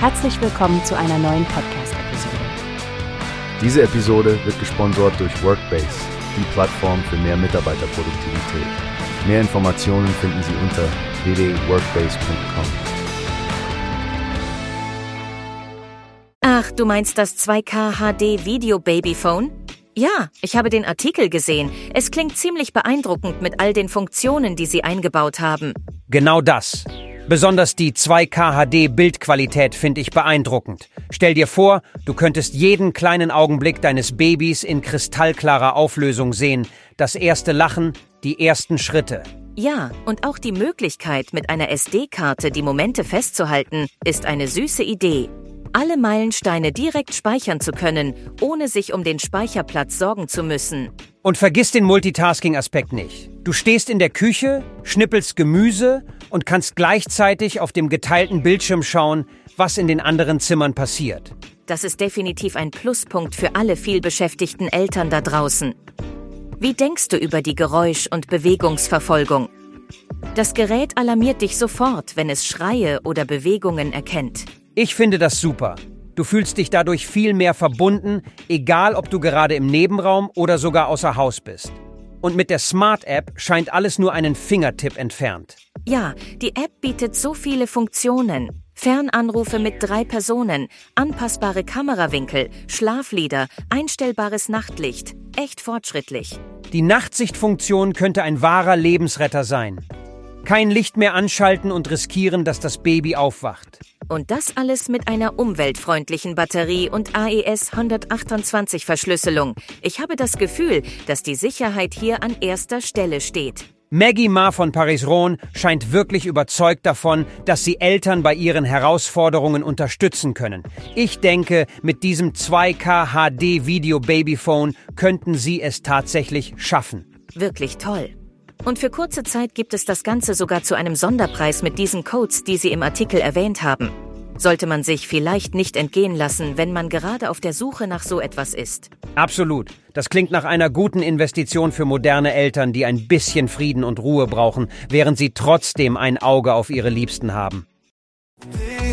Herzlich willkommen zu einer neuen Podcast-Episode. Diese Episode wird gesponsert durch Workbase, die Plattform für mehr Mitarbeiterproduktivität. Mehr Informationen finden Sie unter www.workbase.com. Ach, du meinst das 2K HD Video Babyphone? Ja, ich habe den Artikel gesehen. Es klingt ziemlich beeindruckend mit all den Funktionen, die sie eingebaut haben. Genau das. Besonders die 2K HD Bildqualität finde ich beeindruckend. Stell dir vor, du könntest jeden kleinen Augenblick deines Babys in kristallklarer Auflösung sehen, das erste Lachen, die ersten Schritte. Ja, und auch die Möglichkeit, mit einer SD-Karte die Momente festzuhalten, ist eine süße Idee. Alle Meilensteine direkt speichern zu können, ohne sich um den Speicherplatz sorgen zu müssen. Und vergiss den Multitasking-Aspekt nicht. Du stehst in der Küche, schnippelst Gemüse und kannst gleichzeitig auf dem geteilten Bildschirm schauen, was in den anderen Zimmern passiert. Das ist definitiv ein Pluspunkt für alle vielbeschäftigten Eltern da draußen. Wie denkst du über die Geräusch- und Bewegungsverfolgung? Das Gerät alarmiert dich sofort, wenn es Schreie oder Bewegungen erkennt. Ich finde das super. Du fühlst dich dadurch viel mehr verbunden, egal ob du gerade im Nebenraum oder sogar außer Haus bist. Und mit der Smart App scheint alles nur einen Fingertipp entfernt. Ja, die App bietet so viele Funktionen. Fernanrufe mit drei Personen, anpassbare Kamerawinkel, Schlaflieder, einstellbares Nachtlicht. Echt fortschrittlich. Die Nachtsichtfunktion könnte ein wahrer Lebensretter sein. Kein Licht mehr anschalten und riskieren, dass das Baby aufwacht. Und das alles mit einer umweltfreundlichen Batterie und AES 128 Verschlüsselung. Ich habe das Gefühl, dass die Sicherheit hier an erster Stelle steht. Maggie Ma von Paris-Rhône scheint wirklich überzeugt davon, dass sie Eltern bei ihren Herausforderungen unterstützen können. Ich denke, mit diesem 2K HD Video Babyphone könnten sie es tatsächlich schaffen. Wirklich toll. Und für kurze Zeit gibt es das Ganze sogar zu einem Sonderpreis mit diesen Codes, die Sie im Artikel erwähnt haben. Sollte man sich vielleicht nicht entgehen lassen, wenn man gerade auf der Suche nach so etwas ist. Absolut. Das klingt nach einer guten Investition für moderne Eltern, die ein bisschen Frieden und Ruhe brauchen, während sie trotzdem ein Auge auf ihre Liebsten haben.